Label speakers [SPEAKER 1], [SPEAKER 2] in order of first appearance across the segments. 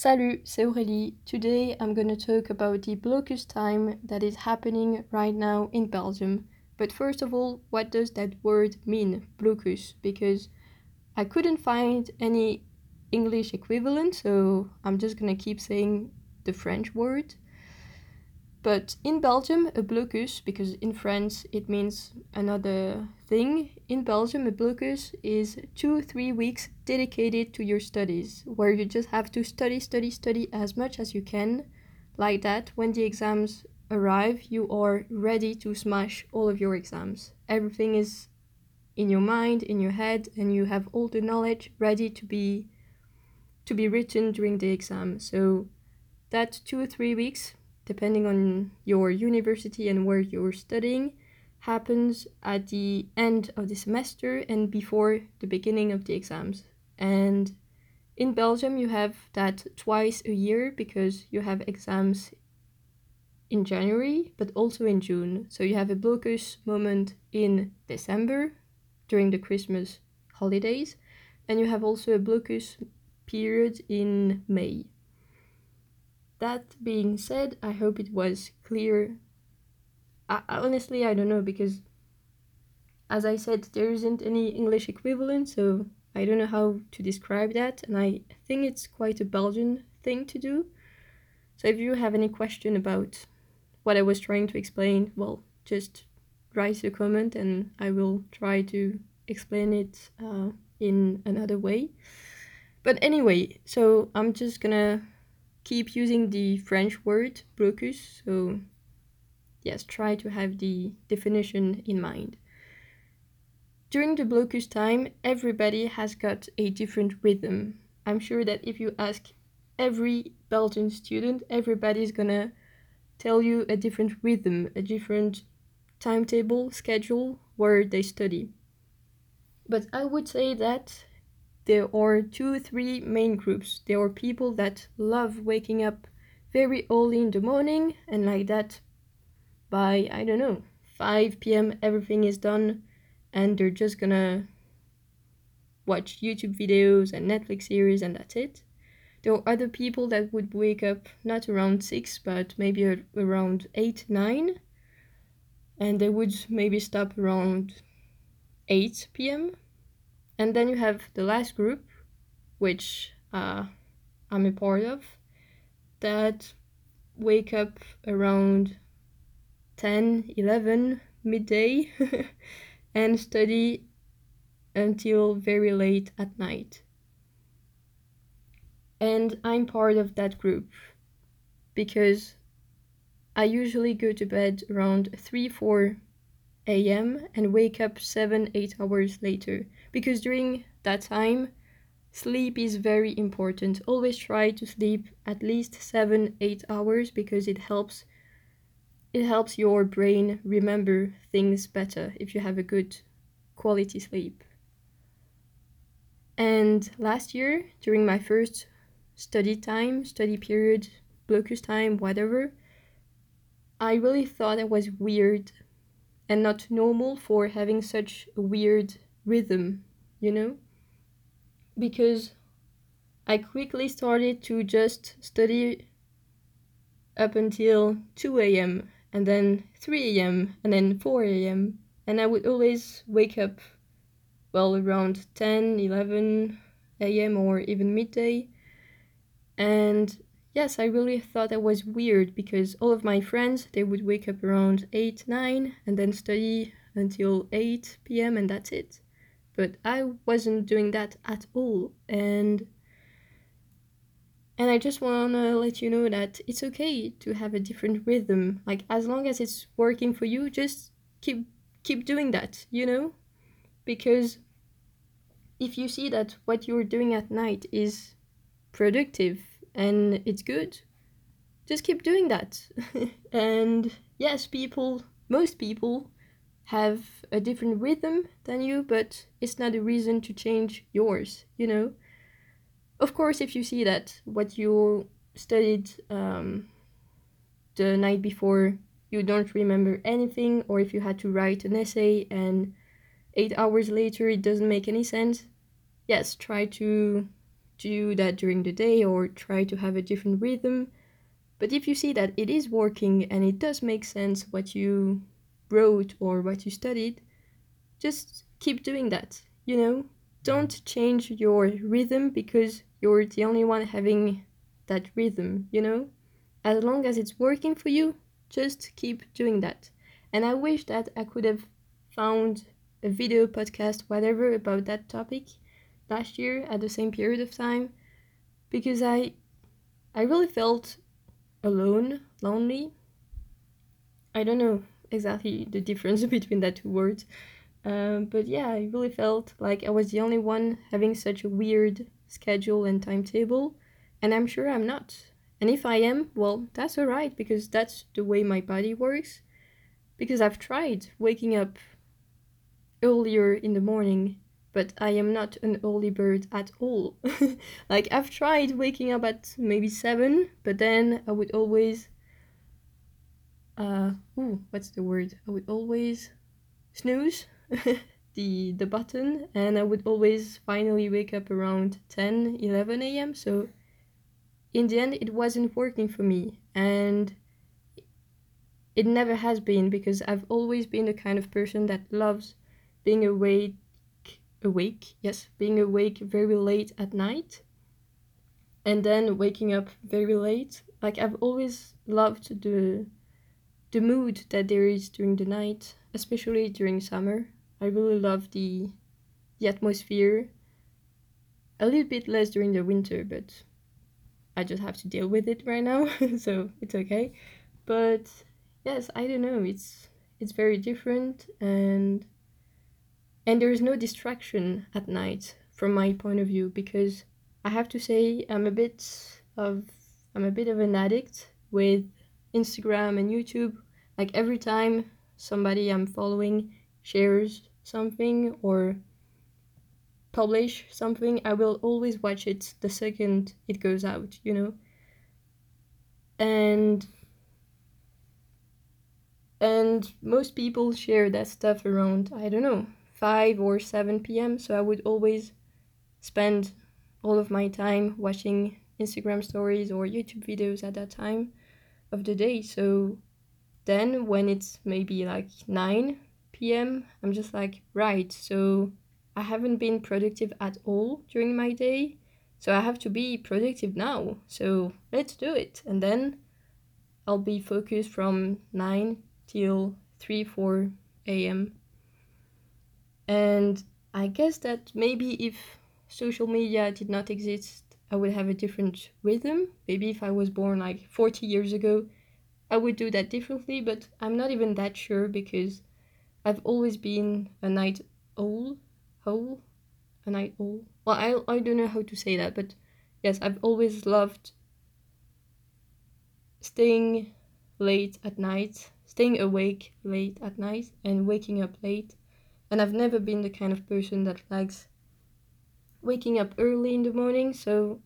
[SPEAKER 1] Salut, c'est Aurélie. Today I'm going to talk about the blocus time that is happening right now in Belgium. But first of all, what does that word mean, blocus? Because I couldn't find any English equivalent, so I'm just going to keep saying the French word. But in Belgium, a blocus, because in France it means another thing, in Belgium, a blocus is two, three weeks dedicated to your studies, where you just have to study, study, study as much as you can. Like that, when the exams arrive, you are ready to smash all of your exams. Everything is in your mind, in your head, and you have all the knowledge ready to be to be written during the exam. So that two or three weeks depending on your university and where you're studying, happens at the end of the semester and before the beginning of the exams. And in Belgium, you have that twice a year because you have exams in January, but also in June. So you have a blocus moment in December during the Christmas holidays, and you have also a blocus period in May. That being said, I hope it was clear. I, honestly, I don't know because, as I said, there isn't any English equivalent, so I don't know how to describe that, and I think it's quite a Belgian thing to do. So if you have any question about what I was trying to explain, well, just write a comment and I will try to explain it uh, in another way. But anyway, so I'm just gonna keep using the French word blocus. So, yes, try to have the definition in mind. During the blocus time, everybody has got a different rhythm. I'm sure that if you ask every Belgian student, everybody's gonna tell you a different rhythm, a different timetable, schedule where they study. But I would say that there are two, three main groups. There are people that love waking up very early in the morning, and like that, by I don't know, 5 p.m., everything is done, and they're just gonna watch YouTube videos and Netflix series, and that's it. There are other people that would wake up not around 6, but maybe around 8, 9, and they would maybe stop around 8 p.m. And then you have the last group, which uh, I'm a part of, that wake up around 10, 11, midday, and study until very late at night. And I'm part of that group because I usually go to bed around 3 4 a.m. and wake up 7 8 hours later because during that time sleep is very important always try to sleep at least 7 8 hours because it helps it helps your brain remember things better if you have a good quality sleep and last year during my first study time study period blocus time whatever i really thought it was weird and not normal for having such a weird rhythm, you know? Because I quickly started to just study up until 2 a.m. and then 3 a.m. and then 4 a.m. And I would always wake up, well, around 10, 11 a.m. or even midday. And yes, I really thought that was weird because all of my friends, they would wake up around 8, 9 and then study until 8 p.m. and that's it. But I wasn't doing that at all. And and I just want to let you know that it's okay to have a different rhythm. Like as long as it's working for you, just keep keep doing that, you know? Because if you see that what you're doing at night is productive and it's good. Just keep doing that. And yes people most people have a different rhythm than you but it's not a reason to change yours you know? Of course if you see that what you studied um, the night before you don't remember anything or if you had to write an essay and eight hours later it doesn't make any sense yes try to do that during the day or try to have a different rhythm. But if you see that it is working and it does make sense what you wrote or what you studied, just keep doing that, you know? Don't change your rhythm because you're the only one having that rhythm, you know? As long as it's working for you, just keep doing that. And I wish that I could have found a video, podcast, whatever about that topic last year at the same period of time because I I really felt alone, lonely. I don't know exactly the difference between that two words. Um, but yeah, I really felt like I was the only one having such a weird schedule and timetable, and I'm sure I'm not. And if I am, well, that's alright because that's the way my body works. Because I've tried waking up earlier in the morning, but I am not an early bird at all. like, I've tried waking up at maybe 7, but then I would always. Uh, ooh, what's the word? I would always snooze the the button and I would always finally wake up around 10 11 a.m. so in the end it wasn't working for me and it never has been because I've always been the kind of person that loves being awake awake yes being awake very late at night and then waking up very late like I've always loved the the mood that there is during the night especially during summer I really love the the atmosphere a little bit less during the winter but I just have to deal with it right now, so it's okay. But yes, I don't know. It's it's very different, and and there is no distraction at night from my point of view because I have to say I'm a bit of I'm a bit of an addict with Instagram and YouTube. Like every time somebody I'm following shares something or publish something, I will always watch it the second it goes out, you know? And and most people share that stuff around, I don't know, 5 or 7 p.m. So I would always spend all of my time watching Instagram stories or YouTube videos at that time of the day. So then when it's maybe like 9 p.m., I'm just like, right, so I haven't been productive at all during my day. So I have to be productive now. So let's do it. And then I'll be focused from 9 till 3 4 a.m. And I guess that maybe if social media did not exist, I would have a different rhythm. Maybe if I was born like 40 years ago, I would do that differently, but I'm not even that sure because I've always been a night owl owl, a night owl. Well, I I don't know how to say that, but yes, I've always loved staying late at night, staying awake late at night, and waking up late. And I've never been the kind of person that likes waking up early in the morning. So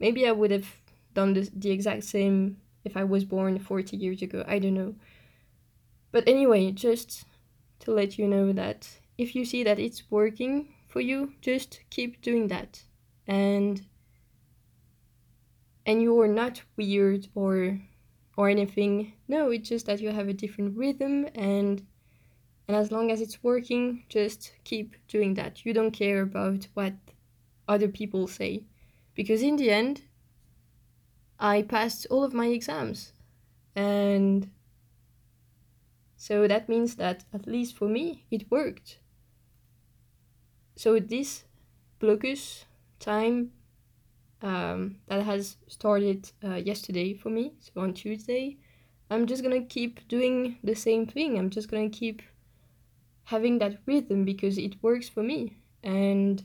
[SPEAKER 1] maybe I would have done this, the exact same if I was born 40 years ago. I don't know. But anyway, just to let you know that if you see that it's working for you, just keep doing that. And and you're not weird or or anything. No, it's just that you have a different rhythm and and as long as it's working, just keep doing that. You don't care about what other people say. Because in the end, I passed all of my exams. And so that means that, at least for me, it worked. So this blocus time um, that has started uh, yesterday for me, so on Tuesday, I'm just gonna keep doing the same thing. I'm just gonna keep having that rhythm because it works for me. And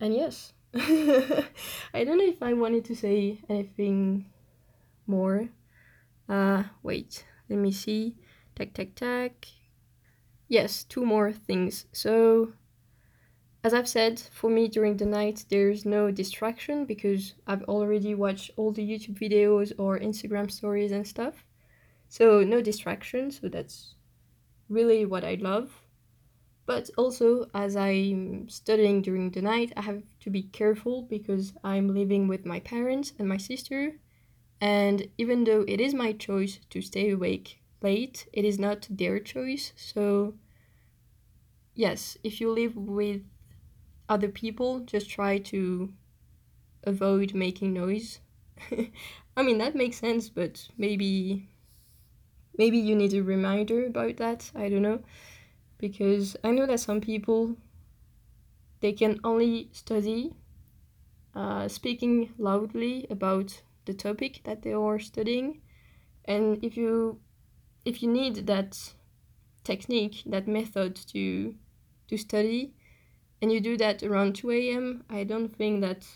[SPEAKER 1] and yes, I don't know if I wanted to say anything more. Uh, wait, let me see. Tack, tack, tack yes, two more things. So, as I've said, for me during the night, there's no distraction because I've already watched all the YouTube videos or Instagram stories and stuff. So, no distraction. So, that's really what I love. but also as i'm studying during the night i have to be careful because i'm living with my parents and my sister. And even though it is my choice to stay awake late it is not their choice. So yes if you live with other people just try to avoid making noise. I mean that makes sense but maybe maybe you need a reminder about that i don't know. Because i know that some people they can only study uh, speaking loudly about the topic that they are studying. And if you if you need that technique that method to to study and you do that around 2 a.m i don't think that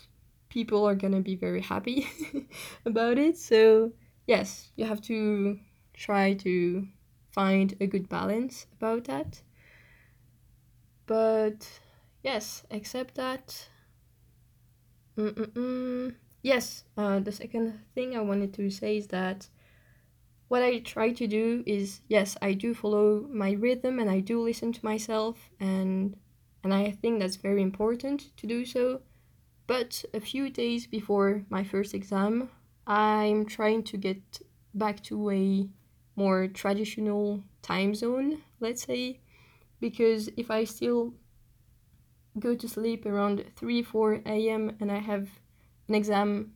[SPEAKER 1] people are gonna be very happy about it. So yes you have to try to find a good balance about that but yes except that Mm-mm-mm. yes uh, the second thing i wanted to say is that what i try to do is yes i do follow my rhythm and i do listen to myself and and i think that's very important to do so but a few days before my first exam i'm trying to get back to a more traditional time zone let's say because if i still go to sleep around 3 4 a.m and i have an exam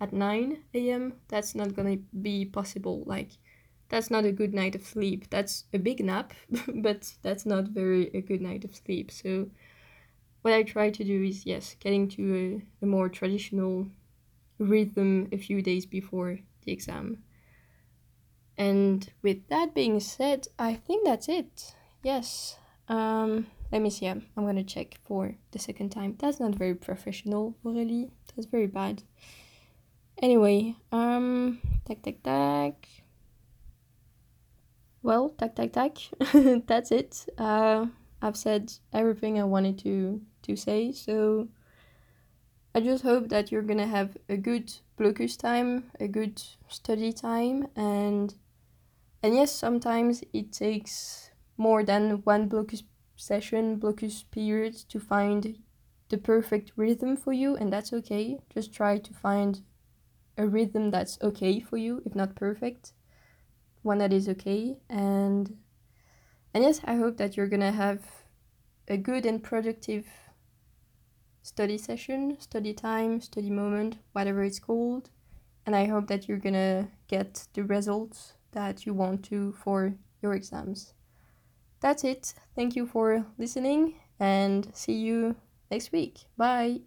[SPEAKER 1] at 9 a.m that's not gonna be possible. Like that's not a good night of sleep. That's a big nap but that's not very a good night of sleep. So what i try to do is yes getting to a, a more traditional rhythm a few days before the exam and with that being said i think that's it yes um let me see. I'm, I'm gonna check for the second time. That's not very professional, really. That's very bad. Anyway, um, tac tac tac. Well, tac tac tac. That's it. Uh, I've said everything I wanted to to say. So I just hope that you're gonna have a good blocus time, a good study time, and and yes, sometimes it takes more than one blocus session, blocus period to find the perfect rhythm for you, and that's okay. Just try to find a rhythm that's okay for you, if not perfect, one that is okay. And and yes, I hope that you're gonna have a good and productive study session, study time, study moment, whatever it's called. And I hope that you're gonna get the results that you want to for your exams that's it. Thank you for listening and see you next week. Bye.